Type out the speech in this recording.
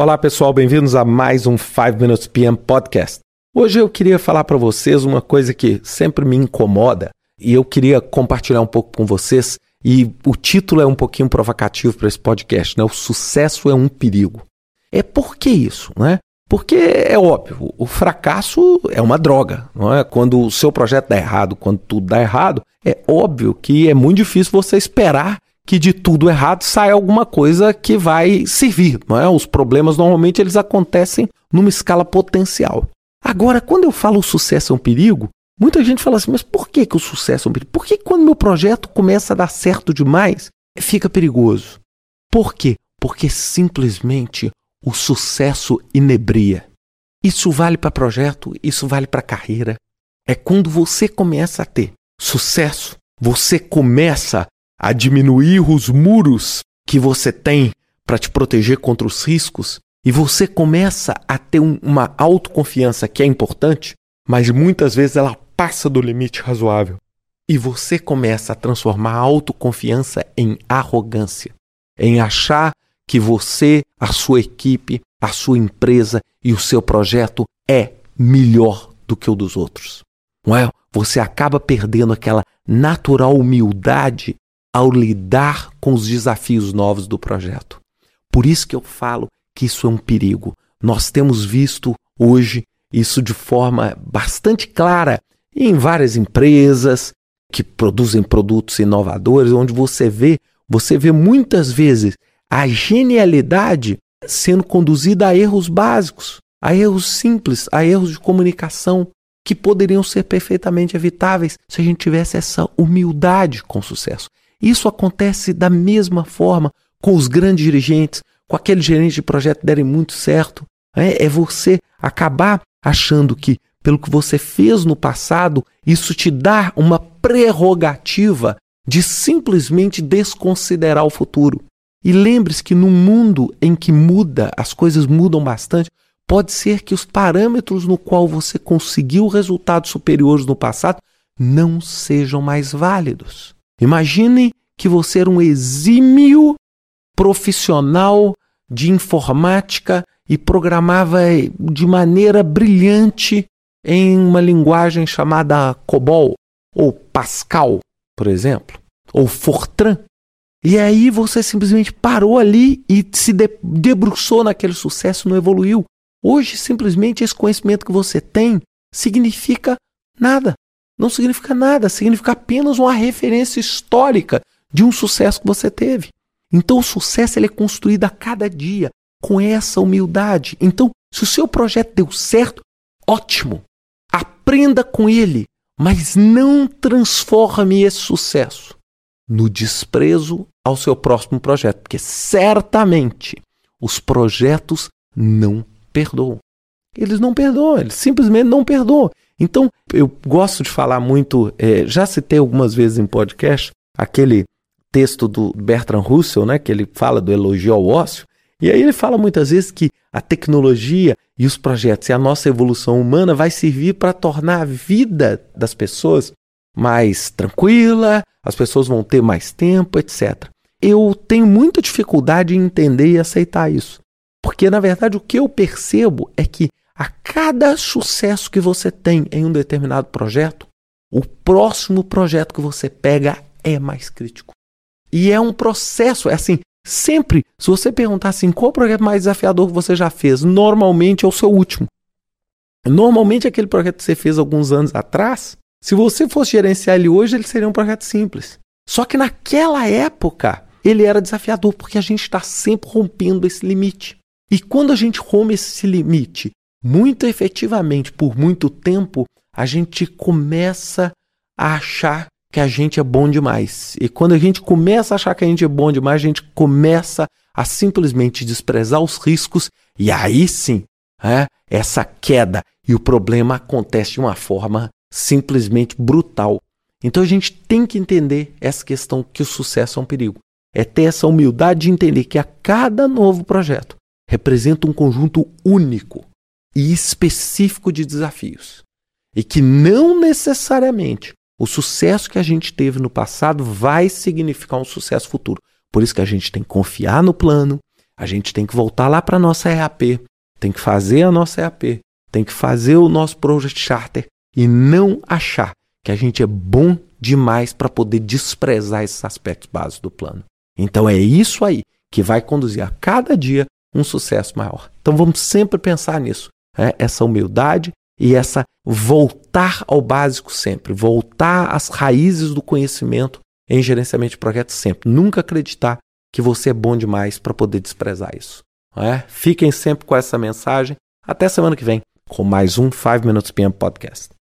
Olá pessoal, bem-vindos a mais um 5 Minutes PM Podcast. Hoje eu queria falar para vocês uma coisa que sempre me incomoda e eu queria compartilhar um pouco com vocês. E o título é um pouquinho provocativo para esse podcast, né? O sucesso é um perigo. É por que isso, né? Porque é óbvio, o fracasso é uma droga, não é? Quando o seu projeto dá errado, quando tudo dá errado, é óbvio que é muito difícil você esperar que de tudo errado saia alguma coisa que vai servir, não é? Os problemas normalmente eles acontecem numa escala potencial. Agora, quando eu falo o sucesso é um perigo, muita gente fala assim, mas por que, que o sucesso é um perigo? Por que quando meu projeto começa a dar certo demais, fica perigoso? Por quê? Porque simplesmente o sucesso inebria. Isso vale para projeto, isso vale para carreira. É quando você começa a ter sucesso, você começa a diminuir os muros que você tem para te proteger contra os riscos e você começa a ter um, uma autoconfiança que é importante, mas muitas vezes ela passa do limite razoável. E você começa a transformar a autoconfiança em arrogância, em achar que você, a sua equipe, a sua empresa e o seu projeto é melhor do que o dos outros. Não é? Você acaba perdendo aquela natural humildade ao lidar com os desafios novos do projeto. Por isso que eu falo que isso é um perigo. Nós temos visto hoje isso de forma bastante clara em várias empresas que produzem produtos inovadores, onde você vê, você vê muitas vezes a genialidade sendo conduzida a erros básicos, a erros simples, a erros de comunicação que poderiam ser perfeitamente evitáveis se a gente tivesse essa humildade com sucesso. Isso acontece da mesma forma com os grandes dirigentes, com aqueles gerentes de projeto que derem muito certo. É, é você acabar achando que, pelo que você fez no passado, isso te dá uma prerrogativa de simplesmente desconsiderar o futuro. E lembre-se que no mundo em que muda, as coisas mudam bastante, pode ser que os parâmetros no qual você conseguiu resultados superiores no passado não sejam mais válidos. Imagine que você era um exímio profissional de informática e programava de maneira brilhante em uma linguagem chamada COBOL ou Pascal, por exemplo, ou Fortran. E aí você simplesmente parou ali e se debruçou naquele sucesso, não evoluiu. Hoje, simplesmente, esse conhecimento que você tem significa nada não significa nada, significa apenas uma referência histórica de um sucesso que você teve. Então o sucesso ele é construído a cada dia com essa humildade. Então, se o seu projeto deu certo, ótimo. Aprenda com ele, mas não transforme esse sucesso no desprezo ao seu próximo projeto, porque certamente os projetos não perdoam. Eles não perdoam, eles simplesmente não perdoam. Então, eu gosto de falar muito, é, já citei algumas vezes em podcast, aquele texto do Bertrand Russell, né, que ele fala do elogio ao ócio, e aí ele fala muitas vezes que a tecnologia e os projetos e a nossa evolução humana vai servir para tornar a vida das pessoas mais tranquila, as pessoas vão ter mais tempo, etc. Eu tenho muita dificuldade em entender e aceitar isso. Porque, na verdade, o que eu percebo é que a cada sucesso que você tem em um determinado projeto, o próximo projeto que você pega é mais crítico. E é um processo, é assim, sempre, se você perguntar assim, qual o projeto mais desafiador que você já fez, normalmente é o seu último. Normalmente aquele projeto que você fez alguns anos atrás, se você fosse gerenciar ele hoje, ele seria um projeto simples. Só que naquela época, ele era desafiador, porque a gente está sempre rompendo esse limite. E quando a gente rompe esse limite muito efetivamente, por muito tempo, a gente começa a achar que a gente é bom demais. E quando a gente começa a achar que a gente é bom demais, a gente começa a simplesmente desprezar os riscos, e aí sim, é, essa queda e o problema acontece de uma forma simplesmente brutal. Então a gente tem que entender essa questão que o sucesso é um perigo. É ter essa humildade de entender que a cada novo projeto representa um conjunto único e específico de desafios. E que não necessariamente o sucesso que a gente teve no passado vai significar um sucesso futuro. Por isso que a gente tem que confiar no plano, A gente tem que voltar lá para a nossa EAP, tem que fazer a nossa EAP, tem que fazer o nosso Project Charter e não achar que a gente é bom demais para poder desprezar esses aspectos básicos do plano. Então é isso aí que vai conduzir a cada dia um sucesso maior. Então vamos sempre pensar nisso, né? essa humildade e essa voltar ao básico sempre, voltar às raízes do conhecimento em gerenciamento de projetos sempre. Nunca acreditar que você é bom demais para poder desprezar isso. É? Fiquem sempre com essa mensagem. Até semana que vem com mais um 5 Minutes PM Podcast.